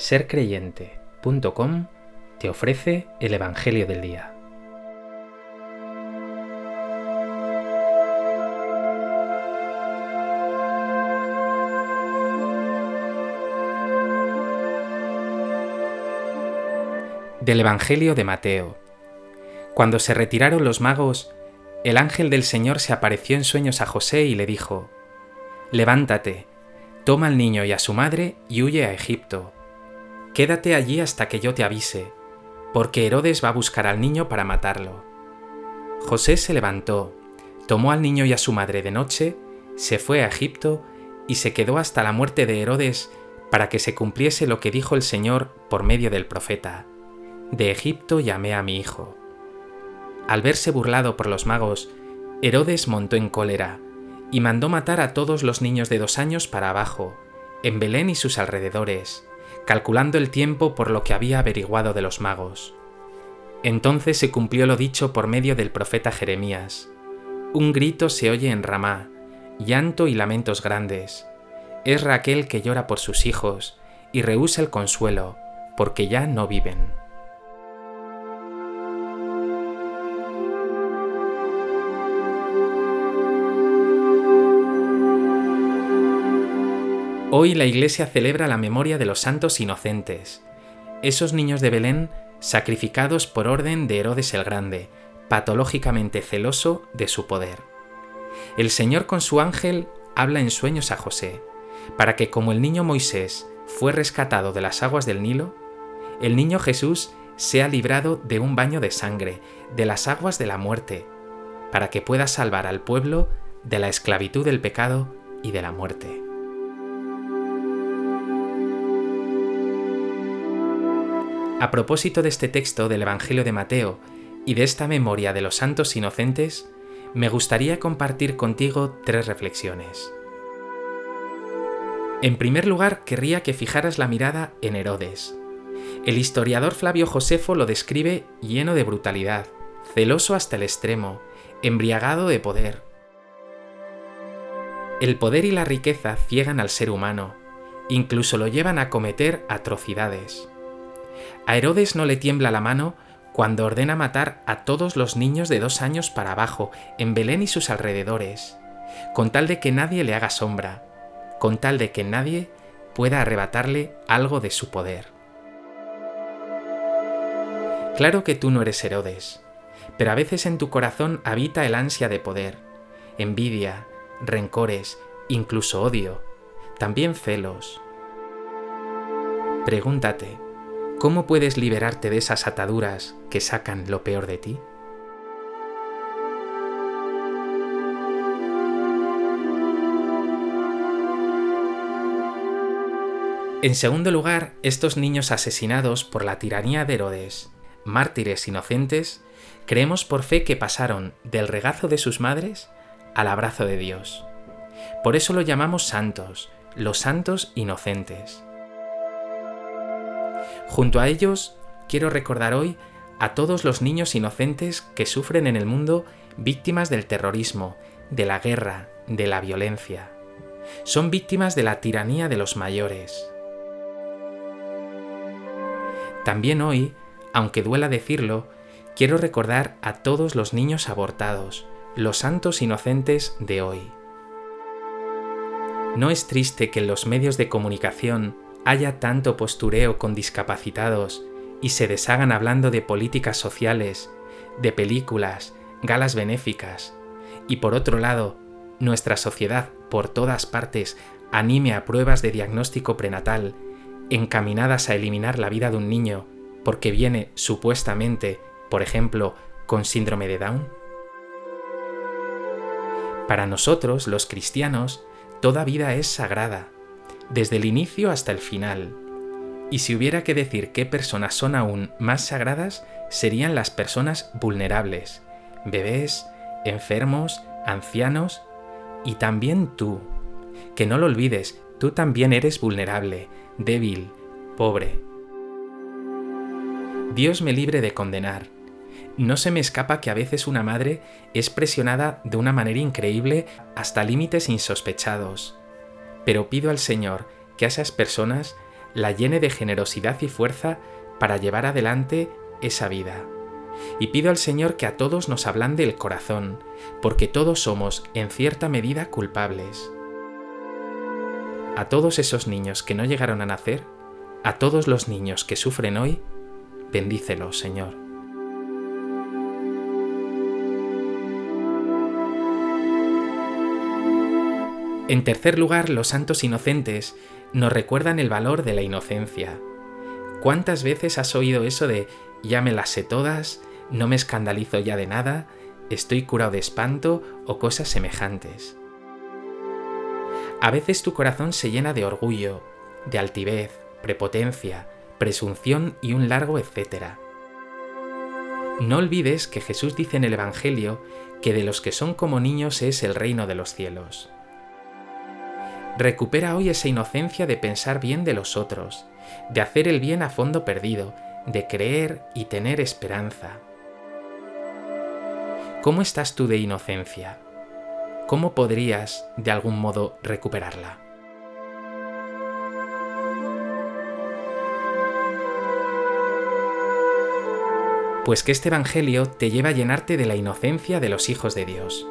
sercreyente.com te ofrece el Evangelio del Día. Del Evangelio de Mateo. Cuando se retiraron los magos, el ángel del Señor se apareció en sueños a José y le dijo, Levántate, toma al niño y a su madre y huye a Egipto Quédate allí hasta que yo te avise, porque Herodes va a buscar al niño para matarlo. José se levantó, tomó al niño y a su madre de noche, se fue a Egipto y se quedó hasta la muerte de Herodes para que se cumpliese lo que dijo el Señor por medio del profeta. De Egipto llamé a mi hijo. Al verse burlado por los magos, Herodes montó en cólera y mandó matar a todos los niños de dos años para abajo, en Belén y sus alrededores, calculando el tiempo por lo que había averiguado de los magos. Entonces se cumplió lo dicho por medio del profeta Jeremías. Un grito se oye en Ramá, llanto y lamentos grandes. Es Raquel que llora por sus hijos y rehúsa el consuelo, porque ya no viven. Hoy la Iglesia celebra la memoria de los santos inocentes, esos niños de Belén sacrificados por orden de Herodes el Grande, patológicamente celoso de su poder. El Señor con su ángel habla en sueños a José, para que como el niño Moisés fue rescatado de las aguas del Nilo, el niño Jesús sea librado de un baño de sangre, de las aguas de la muerte, para que pueda salvar al pueblo de la esclavitud del pecado y de la muerte. A propósito de este texto del Evangelio de Mateo y de esta memoria de los santos inocentes, me gustaría compartir contigo tres reflexiones. En primer lugar, querría que fijaras la mirada en Herodes. El historiador Flavio Josefo lo describe lleno de brutalidad, celoso hasta el extremo, embriagado de poder. El poder y la riqueza ciegan al ser humano, incluso lo llevan a cometer atrocidades. A Herodes no le tiembla la mano cuando ordena matar a todos los niños de dos años para abajo en Belén y sus alrededores, con tal de que nadie le haga sombra, con tal de que nadie pueda arrebatarle algo de su poder. Claro que tú no eres Herodes, pero a veces en tu corazón habita el ansia de poder, envidia, rencores, incluso odio, también celos. Pregúntate, ¿Cómo puedes liberarte de esas ataduras que sacan lo peor de ti? En segundo lugar, estos niños asesinados por la tiranía de Herodes, mártires inocentes, creemos por fe que pasaron del regazo de sus madres al abrazo de Dios. Por eso lo llamamos santos, los santos inocentes. Junto a ellos, quiero recordar hoy a todos los niños inocentes que sufren en el mundo víctimas del terrorismo, de la guerra, de la violencia. Son víctimas de la tiranía de los mayores. También hoy, aunque duela decirlo, quiero recordar a todos los niños abortados, los santos inocentes de hoy. No es triste que en los medios de comunicación haya tanto postureo con discapacitados y se deshagan hablando de políticas sociales, de películas, galas benéficas, y por otro lado, nuestra sociedad por todas partes anime a pruebas de diagnóstico prenatal encaminadas a eliminar la vida de un niño porque viene supuestamente, por ejemplo, con síndrome de Down? Para nosotros, los cristianos, toda vida es sagrada desde el inicio hasta el final. Y si hubiera que decir qué personas son aún más sagradas, serían las personas vulnerables, bebés, enfermos, ancianos y también tú. Que no lo olvides, tú también eres vulnerable, débil, pobre. Dios me libre de condenar. No se me escapa que a veces una madre es presionada de una manera increíble hasta límites insospechados pero pido al Señor que a esas personas la llene de generosidad y fuerza para llevar adelante esa vida. Y pido al Señor que a todos nos ablande el corazón, porque todos somos, en cierta medida, culpables. A todos esos niños que no llegaron a nacer, a todos los niños que sufren hoy, bendícelos, Señor. En tercer lugar, los santos inocentes nos recuerdan el valor de la inocencia. ¿Cuántas veces has oído eso de ya me las sé todas, no me escandalizo ya de nada, estoy curado de espanto o cosas semejantes? A veces tu corazón se llena de orgullo, de altivez, prepotencia, presunción y un largo etcétera. No olvides que Jesús dice en el Evangelio que de los que son como niños es el reino de los cielos. Recupera hoy esa inocencia de pensar bien de los otros, de hacer el bien a fondo perdido, de creer y tener esperanza. ¿Cómo estás tú de inocencia? ¿Cómo podrías, de algún modo, recuperarla? Pues que este Evangelio te lleva a llenarte de la inocencia de los hijos de Dios,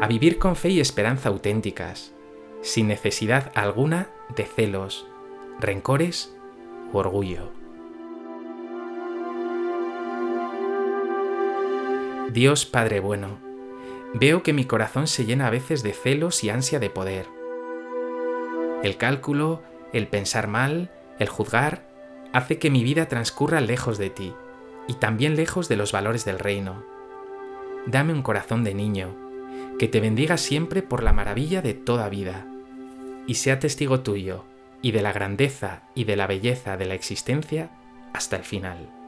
a vivir con fe y esperanza auténticas, sin necesidad alguna de celos, rencores u orgullo. Dios Padre bueno, veo que mi corazón se llena a veces de celos y ansia de poder. El cálculo, el pensar mal, el juzgar, hace que mi vida transcurra lejos de ti y también lejos de los valores del reino. Dame un corazón de niño, que te bendiga siempre por la maravilla de toda vida y sea testigo tuyo y de la grandeza y de la belleza de la existencia hasta el final.